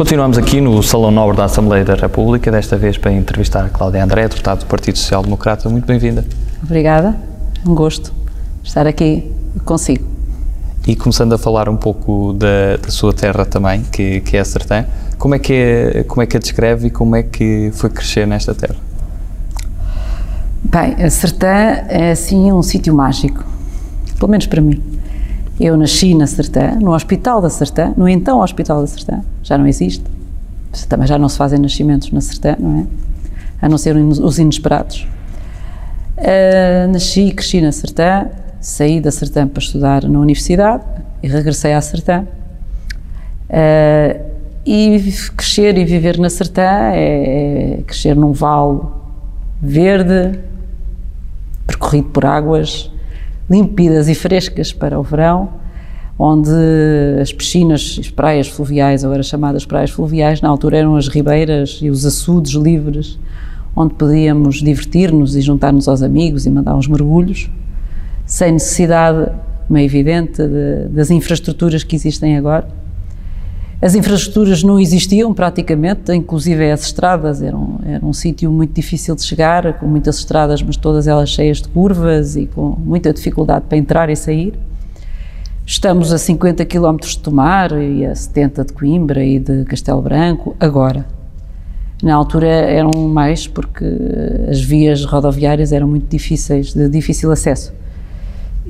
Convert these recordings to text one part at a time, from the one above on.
Continuamos aqui no Salão Nobre da Assembleia da República, desta vez para entrevistar a Cláudia André, deputada do Partido Social Democrata. Muito bem-vinda. Obrigada, um gosto estar aqui consigo. E começando a falar um pouco da, da sua terra também, que, que é a Sertã, como é que, é, como é que a descreve e como é que foi crescer nesta terra? Bem, a Sertã é assim um sítio mágico, pelo menos para mim. Eu nasci na Sertã, no Hospital da Sertã, no então Hospital da Sertã, já não existe, também já não se fazem nascimentos na Sertã, não é? A não ser os inesperados. Uh, nasci e cresci na Sertã, saí da Sertã para estudar na universidade e regressei à Sertã. Uh, e crescer e viver na Sertã é, é crescer num vale verde, percorrido por águas límpidas e frescas para o verão, onde as piscinas, as praias fluviais, agora chamadas praias fluviais, na altura eram as ribeiras e os açudes livres, onde podíamos divertir-nos e juntar-nos aos amigos e mandar uns mergulhos, sem necessidade, como é evidente, de, das infraestruturas que existem agora. As infraestruturas não existiam praticamente, inclusive as estradas, eram, era um sítio muito difícil de chegar, com muitas estradas, mas todas elas cheias de curvas e com muita dificuldade para entrar e sair. Estamos a 50 km de Tomar e a 70 de Coimbra e de Castelo Branco, agora. Na altura eram mais porque as vias rodoviárias eram muito difíceis, de difícil acesso.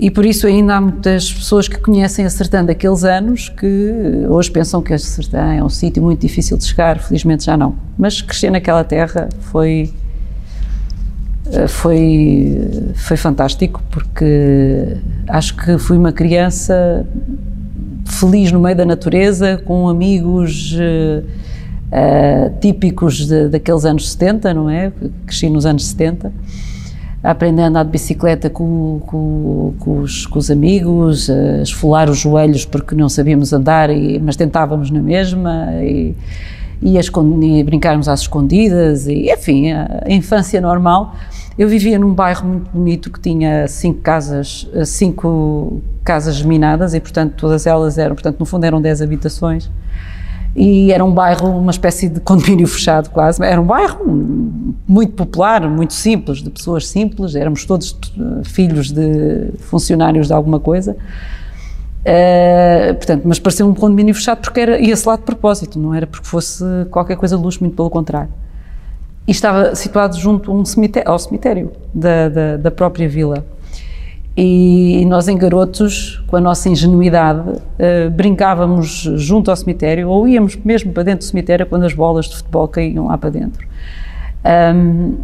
E por isso ainda há muitas pessoas que conhecem a Sertã daqueles anos que hoje pensam que a Sertã é um sítio muito difícil de chegar, felizmente já não. Mas crescer naquela terra foi eh, foi foi fantástico porque acho que fui uma criança feliz no meio da natureza com amigos uh, típicos de, daqueles anos 70, não é? Cresci nos anos 70 aprender a andar de bicicleta com, com, com, os, com os, amigos, a esfolar os joelhos porque não sabíamos andar, e, mas tentávamos na mesma, e, e, e brincarmos às escondidas, e enfim, a, a, infância normal. Eu vivia num bairro muito bonito que tinha cinco casas, cinco casas minadas e, portanto, todas elas eram, portanto, no fundo eram dez habitações e era um bairro, uma espécie de condomínio fechado quase, era um bairro muito popular, muito simples, de pessoas simples, éramos todos eh, filhos de funcionários de alguma coisa, uh, portanto, mas parecia um condomínio fechado porque ia-se lá de propósito, não era porque fosse qualquer coisa de luxo, muito pelo contrário. E estava situado junto um cemitério, ao cemitério da, da, da própria vila. E nós, em garotos, com a nossa ingenuidade, uh, brincávamos junto ao cemitério ou íamos mesmo para dentro do cemitério quando as bolas de futebol caíam lá para dentro. Um,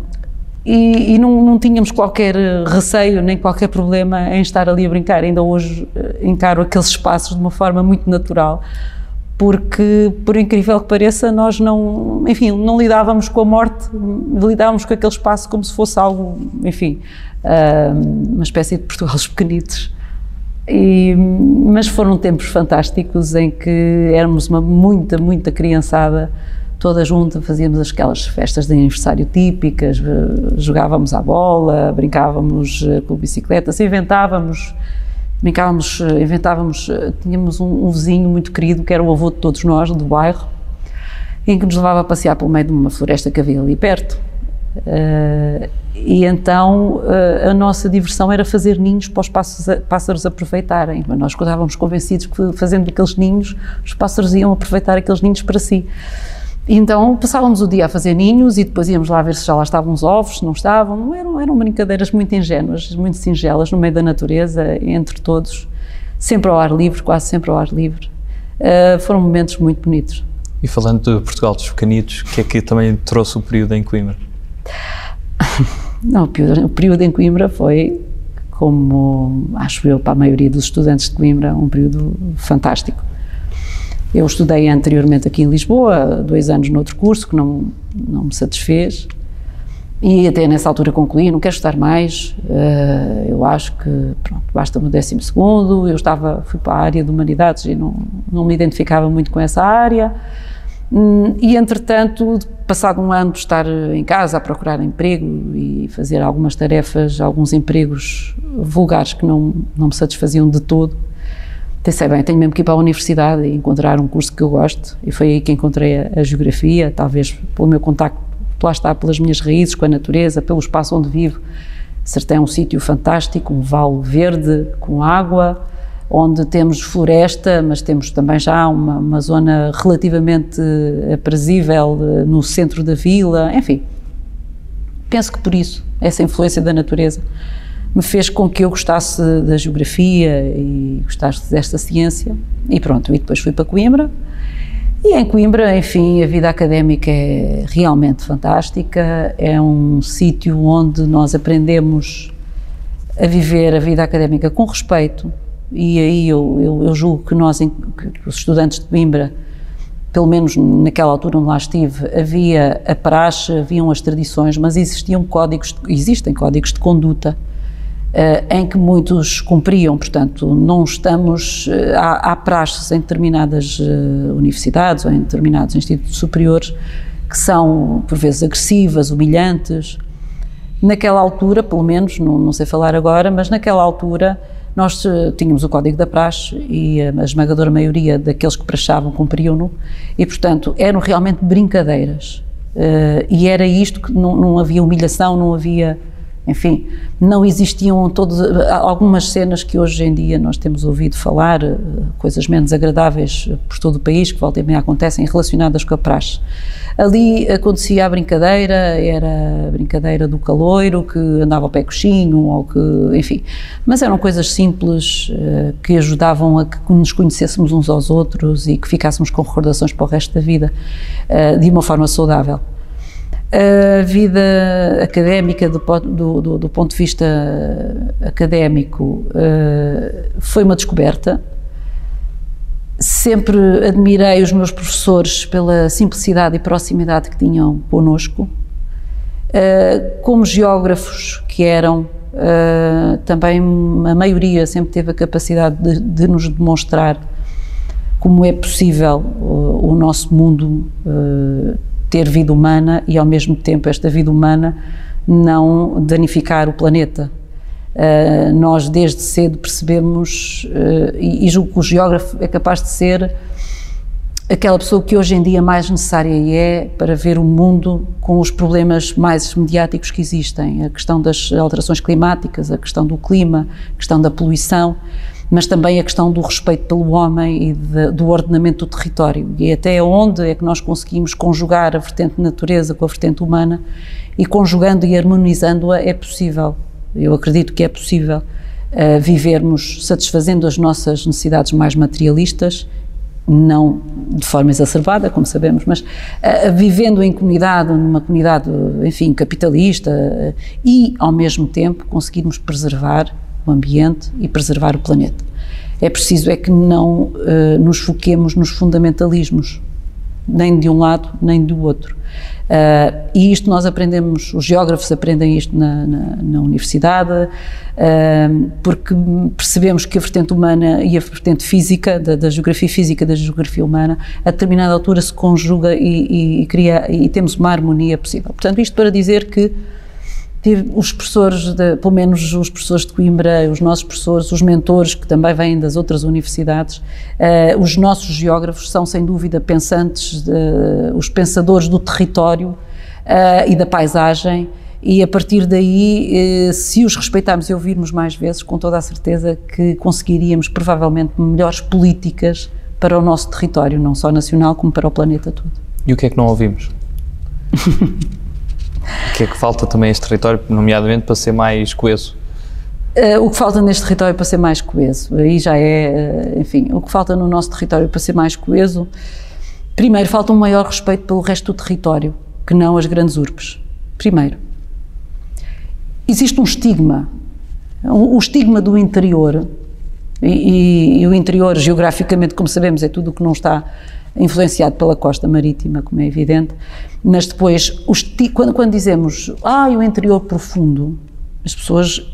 e, e não, não, tínhamos qualquer receio nem qualquer problema em estar ali a brincar. Ainda hoje uh, encaro aqueles espaços de uma forma muito natural, porque, por incrível que pareça, nós não, enfim, não lidávamos com a morte, lidávamos com aquele espaço como se fosse algo, enfim, uma espécie de Portugal pequenitos. E, mas foram tempos fantásticos em que éramos uma muita, muita criançada toda junta, fazíamos aquelas festas de aniversário típicas, jogávamos à bola, brincávamos eh, com bicicletas, inventávamos, brincávamos, eh, inventávamos, eh, tínhamos um, um, vizinho muito querido que era o avô de todos nós, do bairro, em que nos levava a passear pelo meio de uma floresta que havia ali perto. Uh, e então uh, a nossa diversão era fazer ninhos para os pássaros, pássaros aproveitarem. Mas nós estávamos convencidos que fazendo aqueles ninhos, os pássaros iam aproveitar aqueles ninhos para si. Então passávamos o dia a fazer ninhos e depois íamos lá ver se já lá estavam os ovos, se não estavam. Eram, eram brincadeiras muito ingênuas, muito singelas, no meio da natureza, entre todos, sempre ao ar livre, quase sempre ao ar livre. Uh, foram momentos muito bonitos. E falando de Portugal dos Pequenitos, o que é que também trouxe o período em Coimbra? Não, o período, o período em Coimbra foi, como acho eu, para a maioria dos estudantes de Coimbra, um período fantástico. Eu estudei anteriormente aqui em Lisboa, dois anos noutro curso, que não, não me satisfez, e até nessa altura concluí, não quero estudar mais, uh, eu acho que, pronto, basta-me o décimo segundo, eu estava, fui para a área de humanidades e não, não me identificava muito com essa área, Hum, e, entretanto, passado um ano de estar em casa a procurar emprego e fazer algumas tarefas, alguns empregos vulgares que não, não me satisfaziam de todo, pensei, bem, tenho mesmo que ir para a universidade e encontrar um curso que eu gosto, e foi aí que encontrei a, a geografia, talvez pelo meu contacto, lá está, pelas minhas raízes com a natureza, pelo espaço onde vivo. Sertão é um sítio fantástico, um vale verde com água, onde temos floresta, mas temos também já uma, uma zona relativamente aprazível eh, no centro da vila, enfim. Penso que por isso, essa influência da natureza me fez com que eu gostasse da geografia e gostasse desta ciência. E pronto, e depois fui para Coimbra. E em Coimbra, enfim, a vida académica é realmente fantástica. É um sítio onde nós aprendemos a viver a vida académica com respeito. E aí eu, eu, eu julgo que nós, que os estudantes de Coimbra, pelo menos naquela altura onde lá estive, havia a praxe, haviam as tradições, mas existiam códigos, existem códigos de conduta em que muitos cumpriam, portanto, não estamos, eh, há, há praxes em determinadas eh, universidades ou em determinados institutos superiores que são, por vezes, agressivas, humilhantes. Naquela altura, pelo menos, não, não sei falar agora, mas naquela altura nós tínhamos o código da praxe e a esmagadora maioria daqueles que praxavam cumpriam-no e, portanto, eram realmente brincadeiras. e era isto que não, não havia humilhação, não havia enfim, não existiam todas algumas cenas que hoje em dia nós temos ouvido falar, eh, coisas menos agradáveis por todo o país, que volta e meia acontecem relacionadas com a praxe. Ali acontecia a brincadeira, era a brincadeira do caloiro que andava ao pé coxinho, ou que, enfim, mas eram coisas simples uh, que ajudavam a que nos conhecêssemos uns aos outros e que ficássemos com recordações para o resto da vida de uma forma saudável. A vida académica, do, do, do ponto de vista académico, uh, foi uma descoberta. Sempre admirei os meus professores pela simplicidade e proximidade que tinham connosco. Uh, como geógrafos que eram, uh, também a maioria sempre teve a capacidade de, de nos demonstrar como é possível o, o nosso mundo ter vida humana e, ao mesmo tempo, esta vida humana não danificar o planeta. Uh, nós, desde cedo, percebemos, uh, e, e julgo que o geógrafo é capaz de ser aquela pessoa que hoje em dia mais necessária é para ver o mundo com os problemas mais mediáticos que existem, a questão das alterações climáticas, a questão do clima, a questão da poluição mas também a questão do respeito pelo homem e de, do ordenamento do território. E até onde é que nós conseguimos conjugar a vertente natureza com a vertente humana e conjugando e harmonizando-a é possível. Eu acredito que é possível uh, vivermos satisfazendo as nossas necessidades mais materialistas não de forma exacerbada, como sabemos, mas uh, vivendo em comunidade, numa comunidade, enfim, capitalista, uh, e ao mesmo tempo conseguirmos preservar o ambiente e preservar o planeta. É preciso é que não uh, nos foquemos nos fundamentalismos, nem de um lado nem do outro. Uh, e isto nós aprendemos, os geógrafos aprendem isto na, na, na universidade, uh, porque percebemos que a vertente humana e a vertente física, da, da, geografia física da geografia humana, a determinada altura se conjuga e, e, e, cria, e temos uma harmonia possível. Portanto, isto para dizer que tive os professores, de, pelo menos os professores de Coimbra, os nossos professores, os mentores que também vêm das outras universidades, uh, os nossos geógrafos são sem dúvida pensantes, os pensadores do território uh, e da paisagem e a partir daí, uh, se os respeitarmos e ouvirmos mais vezes, com toda a certeza que conseguiríamos provavelmente melhores políticas para o nosso território, não só nacional como para o planeta todo. E o que é que não ouvimos? O que é que falta também a este território, nomeadamente para ser mais coeso? Uh, o que falta neste território para ser mais coeso, aí já é, uh, enfim, o que falta no nosso território para ser mais coeso, primeiro falta um maior respeito pelo resto do território, que não as grandes urbes. Primeiro. Existe um estigma, o um, estigma do interior, e, e, e o interior, geograficamente, como sabemos, é tudo o que não está influenciado pela costa marítima, como é evidente, mas depois, os, quando, quando dizemos, ah, o interior profundo, as pessoas,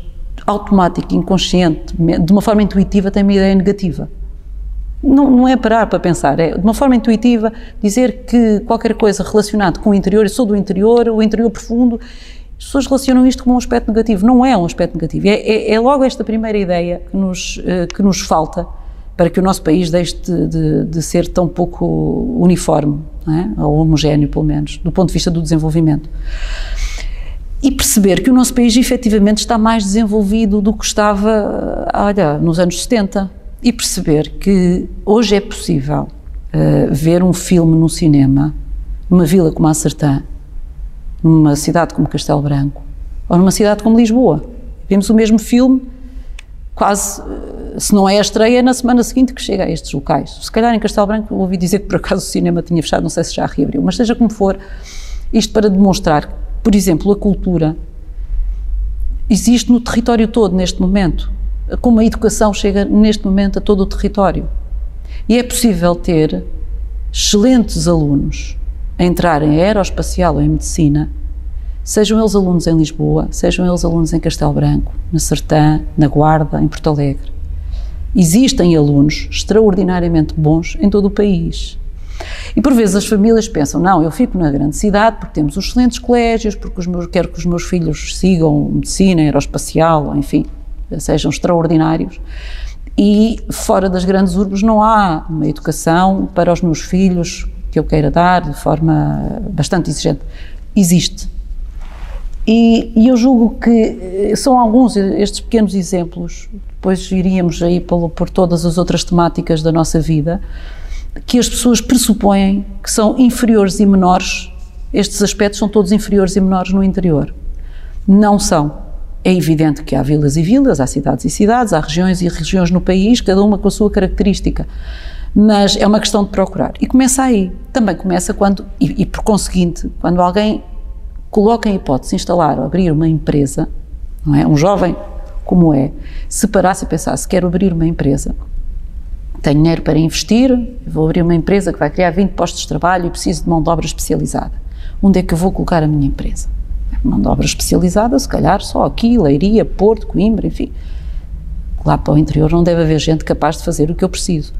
automático, inconsciente, de uma forma intuitiva, têm uma ideia negativa. Não, não é parar para pensar, é de uma forma intuitiva dizer que qualquer coisa relacionada com o interior, eu sou do interior, o interior profundo, as pessoas relacionam isto com um aspecto negativo. Não é um aspecto negativo, é, é, é logo esta primeira ideia que nos, eh, que nos falta para que o nosso país deixe de, de, de ser tão pouco uniforme, é? ou homogéneo, pelo menos, do ponto de vista do desenvolvimento. E perceber que o nosso país efetivamente está mais desenvolvido do que estava, olha, nos anos 70. E perceber que hoje é possível uh, ver um filme no cinema, numa vila como a Sertã, numa cidade como Castelo Branco, ou numa cidade como Lisboa. Vemos o mesmo filme quase, eh, se não é a estreia, é na semana seguinte que chega a estes locais. Se calhar em Castelo Branco ouvi dizer que por acaso o cinema tinha fechado, não sei se já reabriu, mas seja como for, isto para demonstrar, por exemplo, a cultura existe no território todo neste momento, como a educação chega neste momento a todo o território. E é possível ter excelentes alunos a entrar em aeroespacial ou em medicina sejam eles alunos em Lisboa, sejam eles alunos em Castelo Branco, na Sertã, na Guarda, em Porto Alegre. Existem alunos extraordinariamente bons em todo o país. E por vezes as famílias pensam: não, eu fico na grande cidade porque temos excelentes colégios, porque os meus, quero que os meus filhos sigam medicina, aeroespacial, enfim, sejam extraordinários. E fora das grandes urbes não há uma educação para os meus filhos que eu queira dar de forma bastante exigente. Existe, e, e, eu julgo que eh, são alguns estes pequenos exemplos, depois iríamos aí por, por todas as outras temáticas da nossa vida, que as pessoas pressupõem que são inferiores e menores, estes aspectos são todos inferiores e menores no interior. Não são. É evidente que há vilas e vilas, há cidades e cidades, há regiões e regiões no país, cada uma com a sua característica. Mas é uma questão de procurar. E começa aí. Também começa quando, e, e por conseguinte, quando alguém coloca em hipótese instalar ou abrir uma empresa, não é? Um jovem como é, se parasse e pensasse, quero abrir uma empresa, tenho dinheiro para investir, vou abrir uma empresa que vai criar 20 postos de trabalho e preciso de mão de obra especializada. Onde é que eu vou colocar a minha empresa? Mão de obra especializada, se calhar só aqui, Leiria, Porto, Coimbra, enfim. Lá para o interior não deve haver gente capaz de fazer o que eu preciso.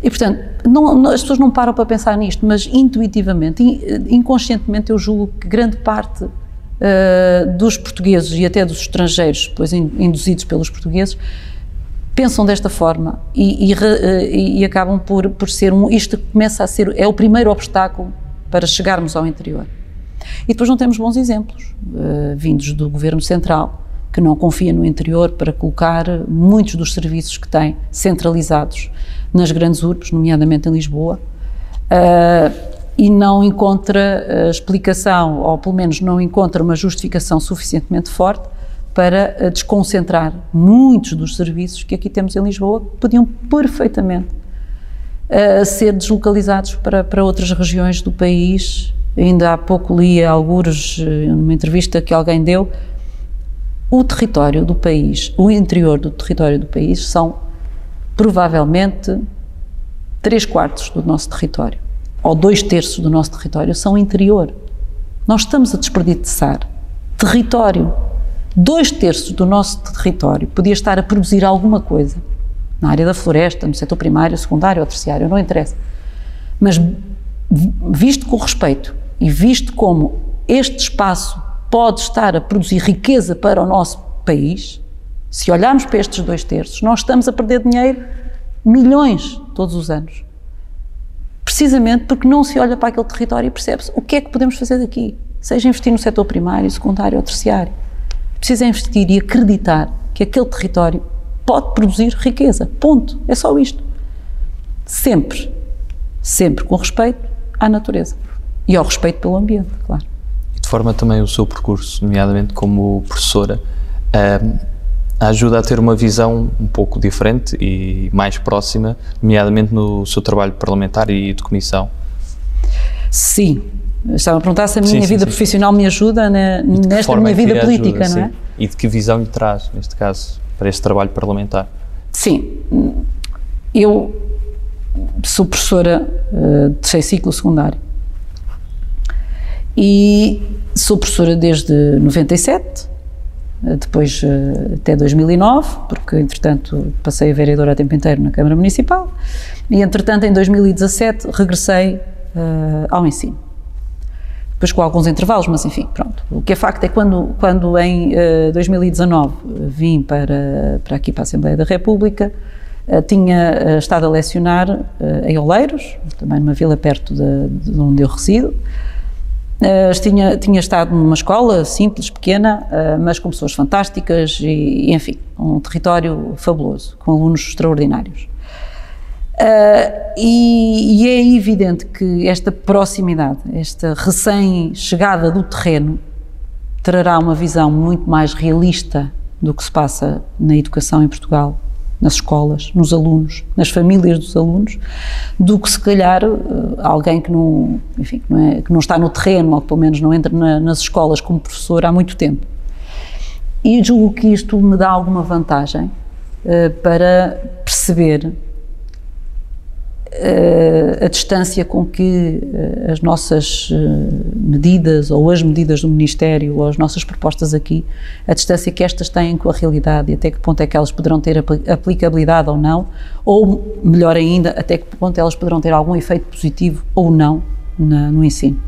E, portanto, não, não, as pessoas não param para pensar nisto, mas intuitivamente, inconscientemente, eu julgo que grande parte uh, dos portugueses e até dos estrangeiros, depois induzidos pelos portugueses, pensam desta forma e, e, uh, e, acabam por, por ser um. Isto começa a ser. é o primeiro obstáculo para chegarmos ao interior. E depois não temos bons exemplos, uh, vindos do governo central, que não confia no interior para colocar muitos dos serviços que tem centralizados nas grandes urbes, nomeadamente em Lisboa, uh, e não encontra uh, explicação, ou pelo menos não encontra uma justificação suficientemente forte para uh, desconcentrar muitos dos serviços que aqui temos em Lisboa, que podiam perfeitamente ser deslocalizados para, para outras regiões do país. Ainda há pouco li alguns, numa entrevista que alguém deu, o território do país, o interior do território do país são provavelmente três quartos do nosso território, ou dois terços do nosso território, são interior. Nós estamos a desperdiçar território. Dois terços do nosso território podia estar a produzir alguma coisa na área da floresta, no setor primário, secundário ou terciário, não interessa. Mas visto com respeito e visto como este espaço pode estar a produzir riqueza para o nosso país, se olharmos para estes dois terços, nós estamos a perder dinheiro, milhões, todos os anos. Precisamente porque não se olha para aquele território e percebe-se o que é que podemos fazer daqui. Seja investir no setor primário, secundário ou terciário. Precisa investir e acreditar que aquele território pode produzir riqueza. Ponto. É só isto. Sempre, sempre com respeito à natureza e ao respeito pelo ambiente, claro. E de forma também o seu percurso, nomeadamente como professora, um, ajuda a ter uma visão um pouco diferente e mais próxima, nomeadamente no seu trabalho parlamentar e de comissão. Sim. Estava a perguntar se a minha sim, vida sim, profissional me ajuda na, nesta minha é vida política, ajuda, não é? E de que visão lhe traz, neste caso, para este trabalho parlamentar? Sim. Eu sou professora uh, de terceiro ciclo secundário e sou professora desde 97 eh, depois eh, até 2009, porque entretanto passei a vereadora a tempo inteiro na Câmara Municipal, e entretanto em 2017 regressei uh, ao ensino. Depois com alguns intervalos, mas enfim, pronto. O que é facto é que quando, quando em uh, 2019 vim para, para aqui para a Assembleia da República, Uh, tinha estado a lecionar em Oleiros, também numa vila perto de, de onde eu resido. Tinha, tinha estado numa escola simples, pequena, mas com pessoas fantásticas e, enfim, um território fabuloso, com alunos extraordinários. E, e é evidente que esta proximidade, esta recém-chegada do terreno, trará uma visão muito mais realista do que se passa na educação em Portugal, nas escolas, nos alunos, nas famílias dos alunos, do que se calhar eh, alguém que não, enfim, não, é, que não está no terreno ou que pelo menos não entra na, nas escolas como professor há muito tempo. E julgo que isto me dá alguma vantagem uh, para perceber a distância com que uh, as nossas medidas ou as medidas do Ministério ou as nossas propostas aqui, a distância que estas têm com a realidade e até que ponto é que elas poderão ter aplicabilidade ou não, ou melhor ainda, até que ponto elas poderão ter algum efeito positivo ou não na, no ensino.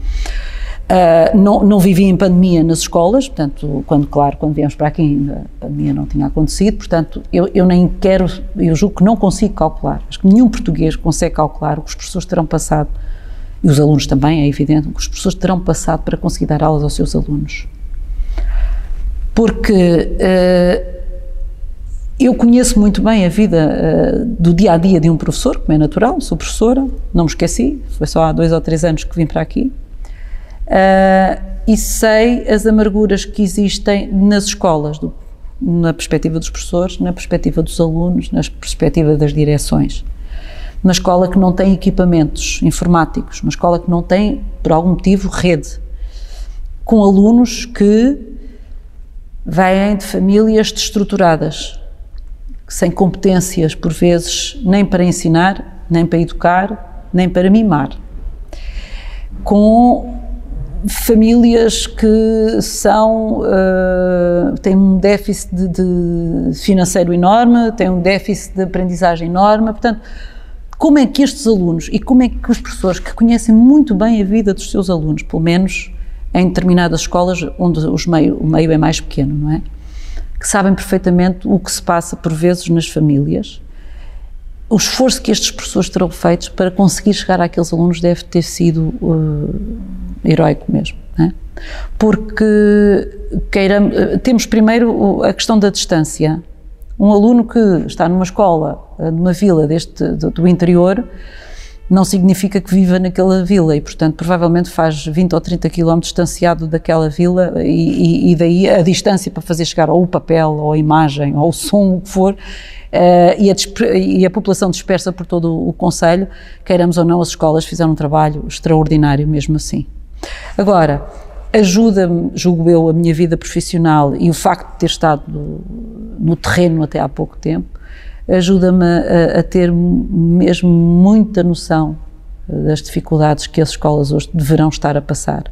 Uh, não, não vivi em pandemia nas escolas, portanto, quando, claro, quando viemos para aqui a pandemia não tinha acontecido, portanto, eu, eu nem quero, eu julgo que não consigo calcular, acho que nenhum português consegue calcular o que os professores terão passado, e os alunos também, é evidente, o que os professores terão passado para conseguir dar aulas aos seus alunos. Porque uh, eu conheço muito bem a vida uh, do dia a dia de um professor, como é natural, sou professora, não me esqueci, foi só há dois ou três anos que vim para aqui uh, e sei as amarguras que existem nas escolas, do, na perspectiva dos professores, na perspectiva dos alunos, na perspectiva das direções. Uma escola que não tem equipamentos informáticos, uma escola que não tem, por algum motivo, rede, com alunos que vêm de famílias destruturadas, sem competências, por vezes, nem para ensinar, nem para educar, nem para mimar. Com famílias que são uh, têm um déficit de, de financeiro enorme, têm um déficit de aprendizagem enorme, portanto, como é que estes alunos e como é que os professores que conhecem muito bem a vida dos seus alunos, pelo menos em determinadas escolas onde os meio, o meio é mais pequeno, não é? Que sabem perfeitamente o que se passa por vezes nas famílias, o esforço que estes professores terão feito para conseguir chegar àqueles alunos deve ter sido uh, heroico mesmo. É? Porque queiramos, temos primeiro a questão da distância. Um aluno que está numa escola, uh, numa vila deste, do, do interior, não significa que viva naquela vila e, portanto, provavelmente faz 20 ou 30 quilómetros distanciado daquela vila e, e, daí a distância para fazer chegar ou o papel, ou a imagem, ou o som, o que for, Uh, e, a e, a população dispersa por todo o Conselho, queiramos ou não, as escolas fizeram um trabalho extraordinário mesmo assim. Agora, ajuda-me, julgo eu, a minha vida profissional e o facto de ter estado no terreno até há pouco tempo, ajuda-me a, a, ter mesmo muita noção das dificuldades que as escolas hoje deverão estar a passar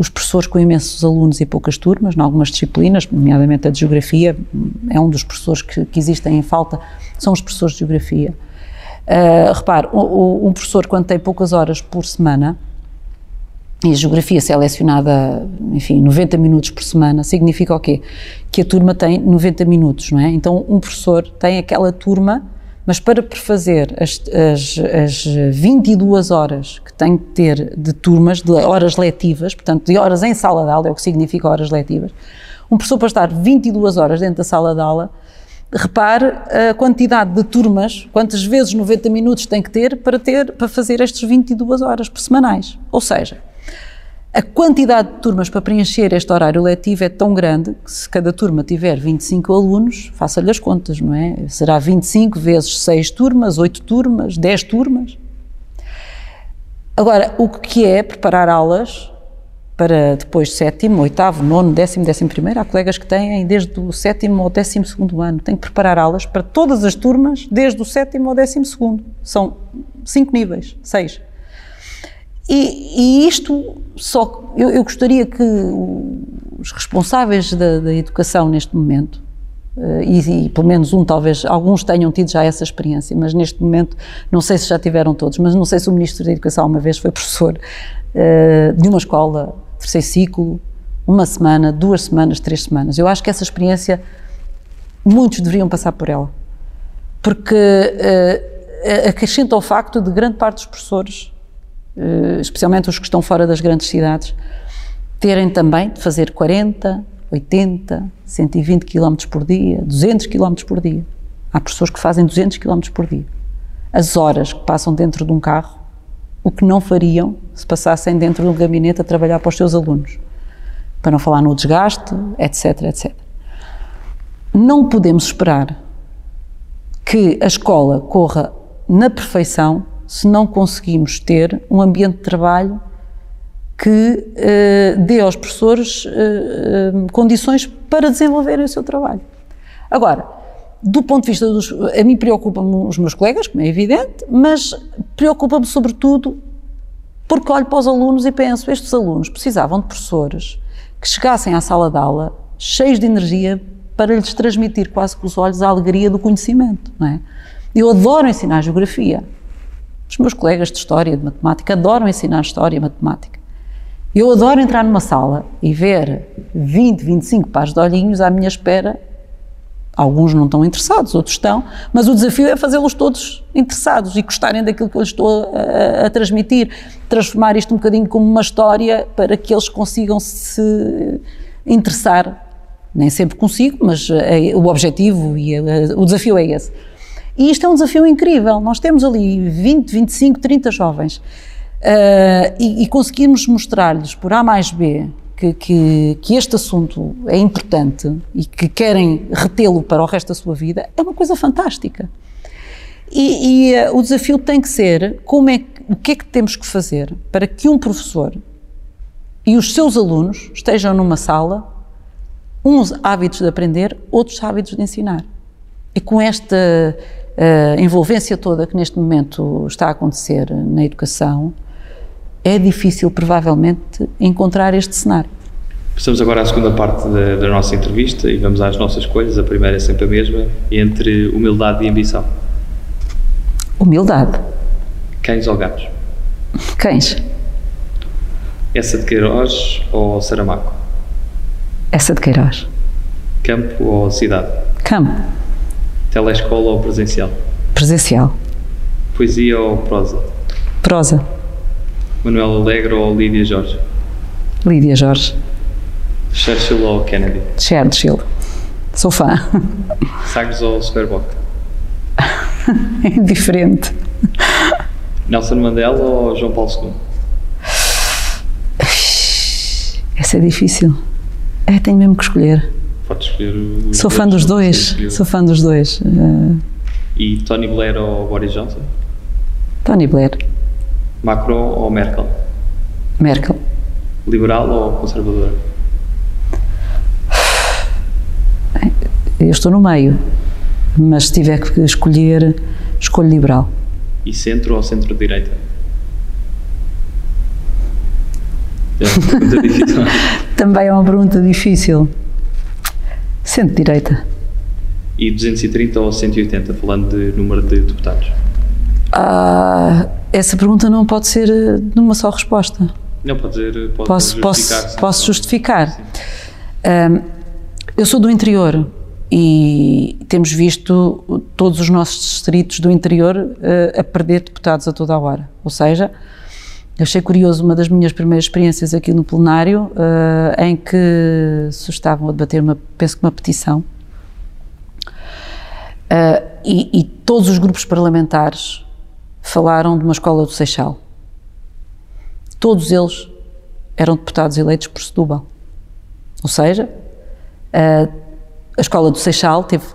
os professores com imensos alunos e poucas turmas, em algumas disciplinas, nomeadamente a de Geografia, é um dos professores que, que existem em falta, são os professores de Geografia. Uh, repare, um professor quando tem poucas horas por semana, e a geografia selecionada, enfim, 90 minutos por semana, significa o quê? Que a turma tem 90 minutos, não é? Então um professor tem aquela turma mas para prefazer as, as, as 22 horas que tem que ter de turmas, de horas letivas, portanto, de horas em sala de aula, é o que significa horas letivas, um professor para estar 22 horas dentro da sala de aula, repare a quantidade de turmas, quantas vezes 90 minutos tem que ter para, ter, para fazer estas 22 horas por semanais. Ou seja, a quantidade de turmas para preencher este horário letivo é tão grande que se cada turma tiver 25 alunos, faça-lhe as contas, não é? Será 25 vezes 6 turmas, 8 turmas, 10 turmas. Agora, o que é preparar aulas para depois sétimo, oitavo, nono, décimo, décimo primeiro? Há colegas que têm desde o sétimo ao décimo segundo ano. Têm que preparar aulas para todas as turmas desde o sétimo ao décimo segundo. São cinco níveis, seis. E, e isto só. Eu, eu, gostaria que os responsáveis da, da educação neste momento, uh, e, e, pelo menos um, talvez, alguns tenham tido já essa experiência, mas neste momento, não sei se já tiveram todos, mas não sei se o Ministro da Educação uma vez foi professor uh, de uma escola, terceiro ciclo, uma semana, duas semanas, três semanas. Eu acho que essa experiência, muitos deveriam passar por ela porque uh, acrescenta o facto de grande parte dos professores, especialmente os que estão fora das grandes cidades, terem também de fazer 40, 80, 120 km por dia, 200 km por dia. Há professores que fazem 200 km por dia. As horas que passam dentro de um carro, o que não fariam se passassem dentro de um gabinete a trabalhar para os seus alunos. Para não falar no desgaste, etc, etc. Não podemos esperar que a escola corra na perfeição se não conseguimos ter um ambiente de trabalho que uh, dê aos professores uh, uh, condições para desenvolverem o seu trabalho. Agora, do ponto de vista dos. A mim preocupa-me os meus colegas, como é evidente, mas preocupa-me sobretudo porque olho para os alunos e penso: estes alunos precisavam de professores que chegassem à sala de aula cheios de energia para lhes transmitir quase com os olhos a alegria do conhecimento, não é? Eu adoro ensinar geografia. Os meus colegas de história e de matemática adoram ensinar história e matemática. Eu adoro entrar numa sala e ver 20, 25 pares de olhinhos à minha espera. Alguns não estão interessados, outros estão, mas o desafio é fazê-los todos interessados e gostarem daquilo que eu lhes estou a, a, transmitir, transformar isto um bocadinho como uma história para que eles consigam se interessar. Nem sempre consigo, mas é, o objetivo e é, o desafio é esse. E isto é um desafio incrível. Nós temos ali 20, 25, 30 jovens Uh, e, e, conseguirmos mostrar-lhes por A mais B que, que, que, este assunto é importante e que querem retê-lo para o resto da sua vida, é uma coisa fantástica. E, e uh, o desafio tem que ser como é, o que é que temos que fazer para que um professor e os seus alunos estejam numa sala, uns hábitos de aprender, outros hábitos de ensinar. E com esta uh, envolvência toda que neste momento está a acontecer na educação, é difícil, provavelmente, encontrar este cenário. Passamos agora à segunda parte da, da, nossa entrevista e vamos às nossas escolhas. A primeira é sempre a mesma, entre humildade e ambição. Humildade. Cães ou gatos? Cães. Essa de Queiroz ou Saramaco? Essa de Queiroz. Campo ou cidade? Campo. Telescola ou presencial? Presencial. Poesia ou prosa? Prosa. Manuel Alegre ou Lídia Jorge? Lídia Jorge. Churchill ou Kennedy? Churchill. Sou fã. Sagres ou Superboc? Indiferente. Nelson Mandela ou João Paulo II? Essa é difícil. É, tenho mesmo que escolher. Pode escolher o. Sou fã dos dois. Sou fã dos dois. Uh... E Tony Blair ou Boris Johnson? Tony Blair. Macron ou Merkel? Merkel. Liberal ou conservadora? Eu estou no meio, mas se tiver que escolher, escolho liberal. E centro ou centro-direita? É. Também é uma pergunta difícil. Centro-direita. E 230 ou 180, falando de número de deputados? Ah, essa pergunta não pode ser eh, numa só resposta. Não, pode ser. Pode posso, justificar. Posso, posso justificar. Um, eu sou do interior e temos visto todos os nossos distritos do interior uh, a perder deputados a toda a hora. Ou seja, achei curioso uma das minhas primeiras experiências aqui no plenário, uh, em que se estavam a debater, uma, penso que uma petição, uh, e, e todos os grupos parlamentares falaram de uma escola do Seixal. Todos eles eram deputados eleitos por Setúbal. Ou seja, a, a escola do Seixal teve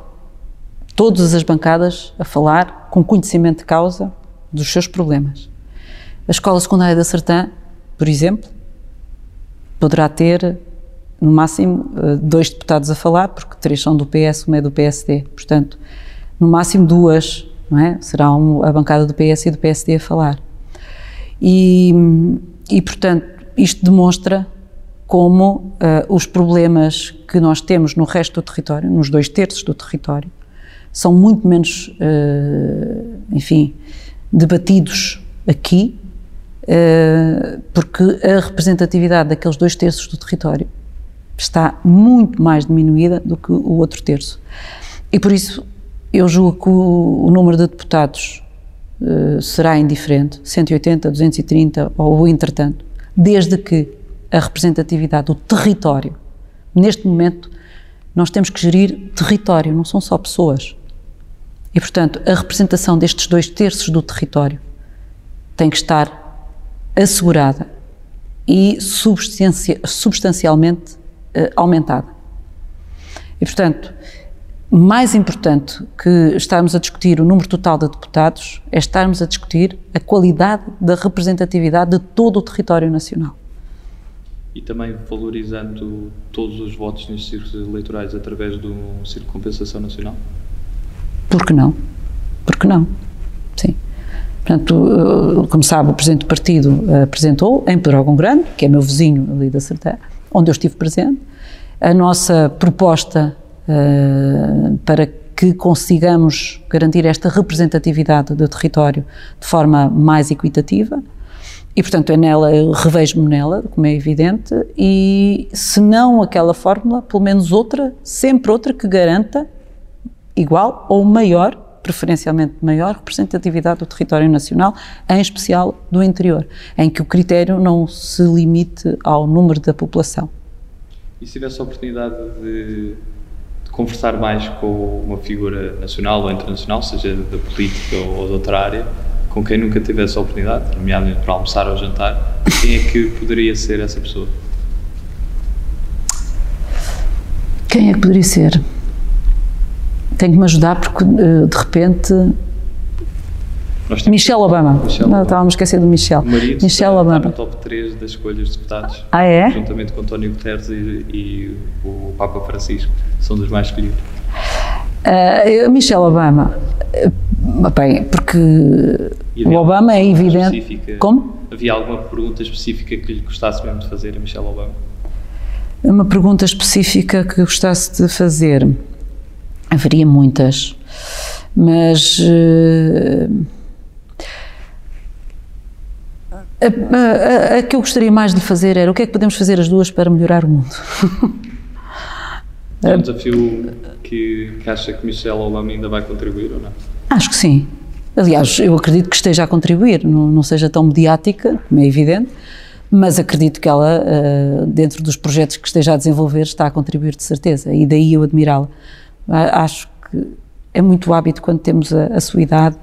todas as bancadas a falar com conhecimento de causa dos seus problemas. A escola secundária da Sertã, por exemplo, poderá ter no máximo eh, dois deputados a falar, porque três são do PS, uma é do PSD. Portanto, no máximo duas não é? Será um, a bancada do PS e do PSD a falar. E, e portanto, isto demonstra como uh, os problemas que nós temos no resto do território, nos dois terços do território, são muito menos, uh, enfim, debatidos aqui, porque a representatividade daqueles dois terços do território está muito mais diminuída do que o outro terço. E por isso eu julgo que o, número de deputados uh, será indiferente, 180, 230 ou o entretanto, desde que a representatividade do território, neste momento, nós temos que gerir território, não são só pessoas. E, portanto, a representação destes dois terços do território tem que estar assegurada e substancialmente uh, aumentada. E, portanto, mais importante que estarmos a discutir o número total de deputados é estarmos a discutir a qualidade da representatividade de todo o território nacional. E também valorizando todos os votos nestes círculos eleitorais através do Círculo de Compensação Nacional? Por que não? Por que não? Portanto, eh, como sabe, o Presidente do Partido apresentou em Pedrógão Grande, que é meu vizinho ali da Sertã, onde eu estive presente, a nossa proposta uh, para que consigamos garantir esta representatividade do território de forma mais equitativa. E, portanto, é nela, eu revejo-me nela, como é evidente, e se não aquela fórmula, pelo menos outra, sempre outra que garanta igual ou maior, preferencialmente maior, representatividade do território nacional, em especial do interior, em que o critério não se limite ao número da população. E se tivesse a oportunidade de, de conversar mais com uma figura nacional ou internacional, seja da política ou de outra área, com quem nunca tivesse a oportunidade, nomeadamente para almoçar ou jantar, quem é que poderia ser essa pessoa? Quem é que poderia ser? Tenho que me ajudar porque eh, de repente Michelle Obama. Michelle Não, estávamos a esquecer do Michel. O marido Michelle está, Obama. Está no top 3 das escolhas de deputados. Ah, é? Juntamente com António Guterres e, e o Papa Francisco. São dos mais escolhidos. Uh, Michelle Obama. Uh, bem, porque o Obama é evidente. Específica? Como? Havia alguma pergunta específica que lhe gostasse mesmo de fazer a Michelle Obama? Uma pergunta específica que gostasse de fazer. Haveria muitas. Mas. Uh, a, a, a, que eu gostaria mais de fazer era o que é que podemos fazer as duas para melhorar o mundo? É um desafio que, que acha que Michelle Obama ainda vai contribuir ou não? Acho que sim. Aliás, eu acredito que esteja a contribuir, não, não seja tão mediática, como é evidente, mas acredito que ela, uh, dentro dos projetos que esteja a desenvolver, está a contribuir de certeza, e daí eu admirá-la. Acho que é muito hábito quando temos a, a sua idade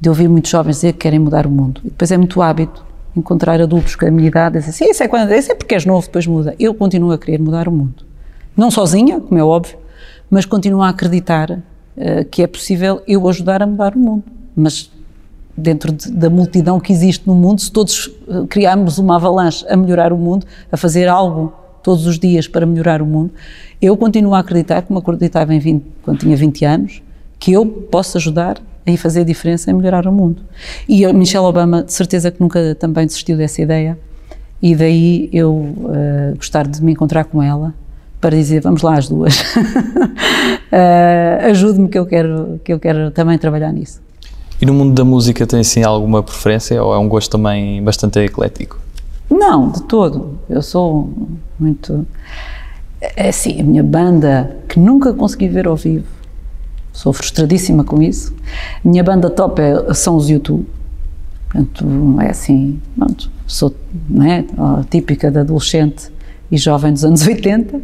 de ouvir muitos jovens dizer que querem mudar o mundo. E depois é muito hábito encontrar adultos com a minha idade e dizer assim, isso é, quando, isso é porque és novo, depois muda. Eu continuo a querer mudar o mundo. Não sozinha, como é óbvio, mas continuo a acreditar uh, que é possível eu ajudar a mudar o mundo. Mas dentro de, da multidão que existe no mundo, se todos uh, criarmos uma avalanche a melhorar o mundo, a fazer algo todos os dias para melhorar o mundo, eu continuo a acreditar, como acreditava em 20, quando tinha 20 anos, que eu posso ajudar a fazer a diferença em melhorar o mundo. E Michelle Obama, de certeza que nunca também desistiu dessa ideia, e daí eu uh, gostar de me encontrar com ela para dizer vamos lá as duas, uh, ajude-me que eu quero que eu quero também trabalhar nisso. E no mundo da música tem assim alguma preferência ou é um gosto também bastante eclético? Não, de todo. Eu sou muito é assim, a minha banda que nunca consegui ver ao vivo Sou frustradíssima com isso. Minha banda top é, são os YouTube. Portanto, é assim, pronto, sou não é, típica de adolescente e jovem dos anos 80. Uh,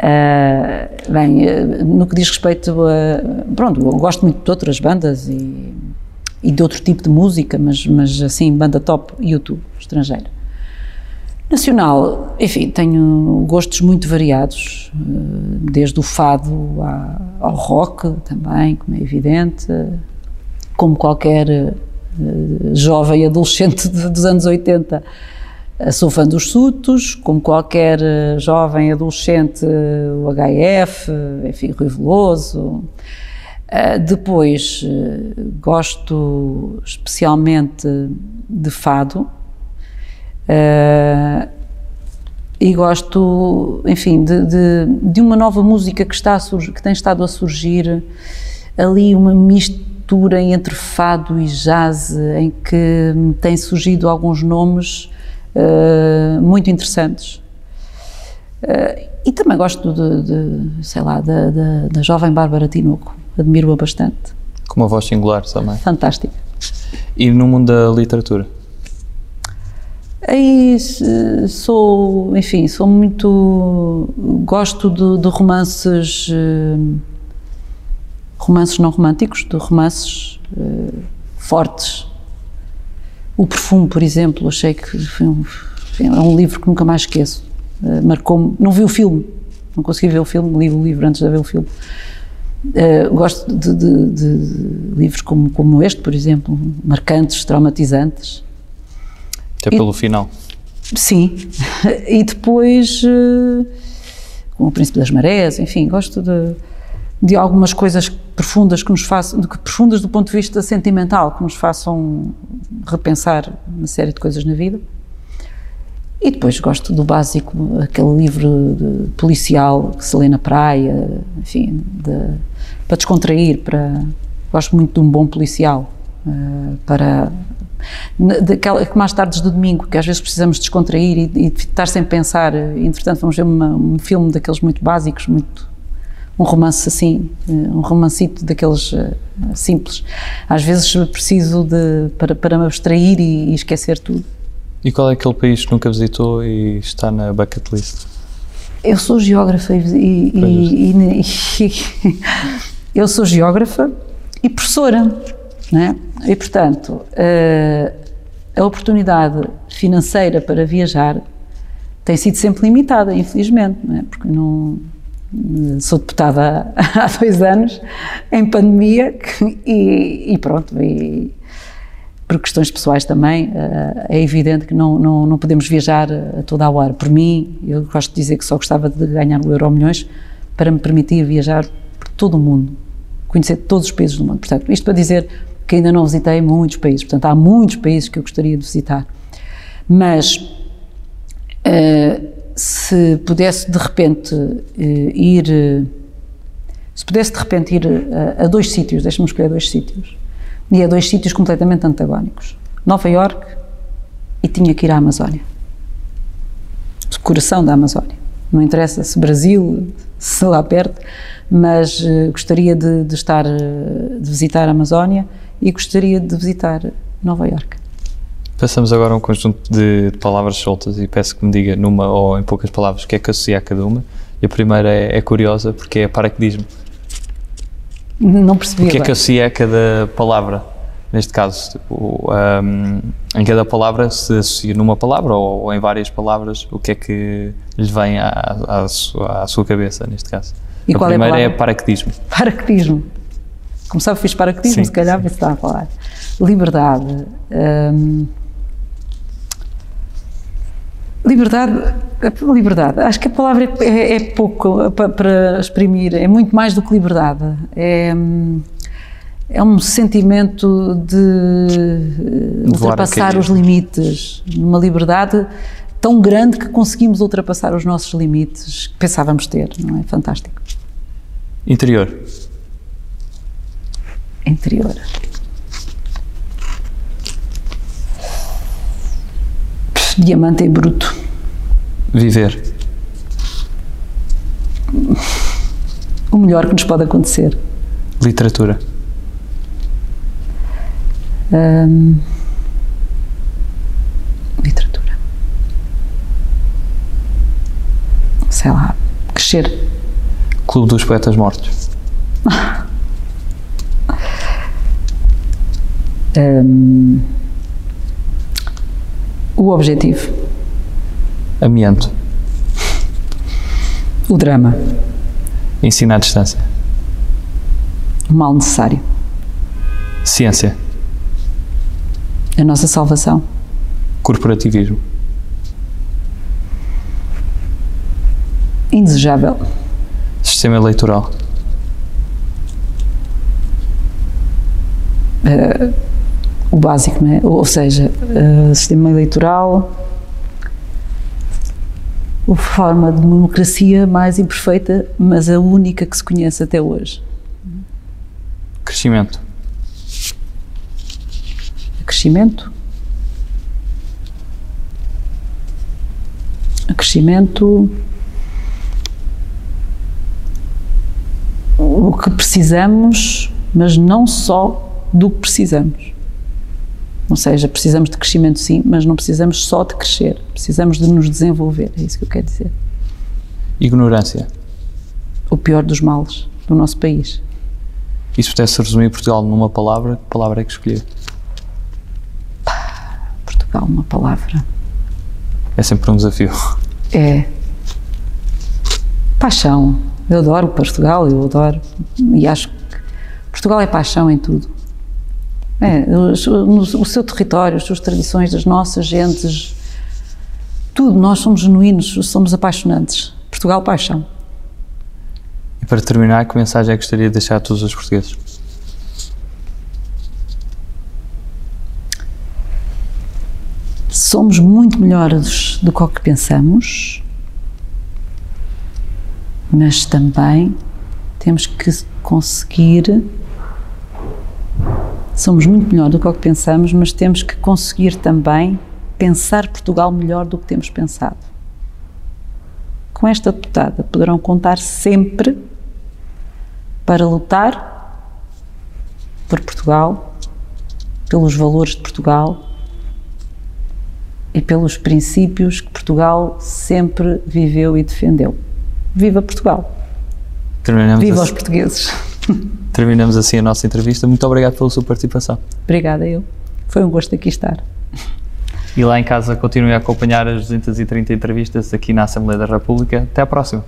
ah, bem, no que diz respeito a. Pronto, eu gosto muito de outras bandas e, e de outro tipo de música, mas, mas assim, banda top, YouTube, estrangeira. Nacional, enfim, tenho gostos muito variados, eh, desde o fado ao rock também, como é evidente, como qualquer eh, jovem adolescente dos anos 80. Eh, sou fã dos Sutos, como qualquer jovem adolescente, o HF, enfim, Rui Veloso. Depois, gosto especialmente de fado, Uh, e gosto, enfim, de, de, de, uma nova música que, está surgir, que tem estado a surgir, ali uma mistura entre fado e jazz, em que têm surgido alguns nomes muito interessantes. E também gosto de, de sei lá, da, da, da, jovem Bárbara Tinoco, admiro-a bastante. Com uma voz singular também. Fantástica. E no mundo da literatura? Aí sou, enfim, sou muito. Gosto de, de romances. eh, romances não românticos, de romances eh, fortes. O Perfume, por exemplo, achei que foi um, é um livro que nunca mais esqueço. Eh, Marcou-me. Não vi o filme, não consegui ver o filme, li o livro antes de ver o filme. Eh, gosto de, de- de livros como, como este, por exemplo, marcantes, traumatizantes. Até pelo final. Sim. E depois, eh, com o Príncipe das Marés, enfim, gosto de, de algumas coisas profundas que nos façam, profundas do ponto de vista sentimental, que nos façam repensar uma série de coisas na vida. E depois gosto do básico, aquele livro de policial que se lê na praia, enfim, de- para descontrair, para gosto muito de um bom policial, eh, para daquela, que mais tardes do domingo, que às vezes precisamos descontrair e, e estar sem pensar, e entretanto vamos ver uma- um filme daqueles muito básicos, muito um romance assim, eh, um romancito daqueles eh, simples. Às vezes preciso de para, para me abstrair e, e esquecer tudo. E qual é aquele país que nunca visitou e está na bucket list? Eu sou geógrafa e, e- e- e- eu sou geógrafa e professora, não é? E portanto eh, a oportunidade financeira para viajar tem sido sempre limitada, infelizmente, não é? Porque não sou deputada há, há dois anos em pandemia e, e pronto e por questões pessoais também, eh, é evidente que não, não, não podemos viajar a toda a hora. Por mim, eu gosto de dizer que só gostava de ganhar o Euro Milhões para me permitir viajar por todo o mundo, conhecer todos os países do mundo. Portanto, isto para dizer que ainda não visitei muitos países, portanto, há muitos países que eu gostaria de visitar. Mas eh, se pudesse de repente eh, ir, eh, se pudesse de repente ir a, a dois sítios, deixa-me escolher dois sítios, e a dois sítios completamente antagónicos, Nova York e tinha que ir à Amazónia, o coração da Amazónia. Não interessa se Brasil, se lá perto, mas eh, gostaria de, de estar, eh, de visitar a Amazónia e gostaria de visitar Nova York. Passamos agora a um conjunto de palavras soltas e peço que me diga numa ou em poucas palavras o que é que associa a cada uma. E a primeira é, é curiosa porque é paraquedismo. Não percebi O que é que associa a cada palavra? Neste caso, tipo, um, em cada palavra se associa numa palavra ou, ou em várias palavras, o que é que lhe vem à, à, sua, à sua cabeça, neste caso? E a é a primeira é, palavra? paraquedismo. Paraquedismo. Como sabe, fiz paraquedismo, Sim, se calhar sim. você está a falar. Liberdade. hum, liberdade. Liberdade. Acho que a palavra é, é- é pouco pa- para exprimir. É muito mais do que liberdade. É, é um sentimento de eh, De a ultrapassar os limites. Numa liberdade tão grande que conseguimos ultrapassar os nossos limites que pensávamos ter. Não é? Fantástico. Interior. interior. Diamante em bruto. Viver. O melhor que nos pode acontecer. Literatura. Hum, literatura. Sei lá. Crescer. Clube dos Poetas Mortos. Hum, o objetivo. Amianto. O drama. Ensino à distância. O mal necessário. Ciência. A nossa salvação. Corporativismo. Indesejável. Sistema eleitoral. O básico, é? Ou seja, eh, sistema eleitoral, a forma de democracia mais imperfeita, mas a única que se conhece até hoje. Crescimento. Crescimento. Crescimento. o que precisamos, mas não só do que precisamos. Ou seja, precisamos de crescimento sim, mas não precisamos só de crescer, precisamos de nos desenvolver, é isso que eu quero dizer. Ignorância. O pior dos males do nosso país. E se pudesse resumir Portugal numa palavra, que palavra é que escolher? Portugal, uma palavra. É sempre um desafio. É. Paixão. Eu adoro Portugal, eu adoro. E acho que Portugal é paixão em tudo. É, o, o seu território, as suas tradições, as nossas gentes, tudo. Nós somos genuínos, somos apaixonantes. Portugal, paixão. E para terminar, que mensagem é que gostaria de deixar a todos os portugueses? Somos muito melhores do que o que pensamos, mas também temos que conseguir. Somos muito melhor do que o que pensamos, mas temos que conseguir também pensar Portugal melhor do que temos pensado. Com esta deputada poderão contar sempre para lutar por Portugal, pelos valores de Portugal e pelos princípios que Portugal sempre viveu e defendeu. Viva Portugal! Terminamos Viva assim, os portugueses! Terminamos assim a nossa entrevista. Muito obrigado pela sua participação. Obrigada eu. Foi um gosto aqui estar. E lá em casa continue a acompanhar as 230 entrevistas aqui na Assembleia da República. Até à próxima.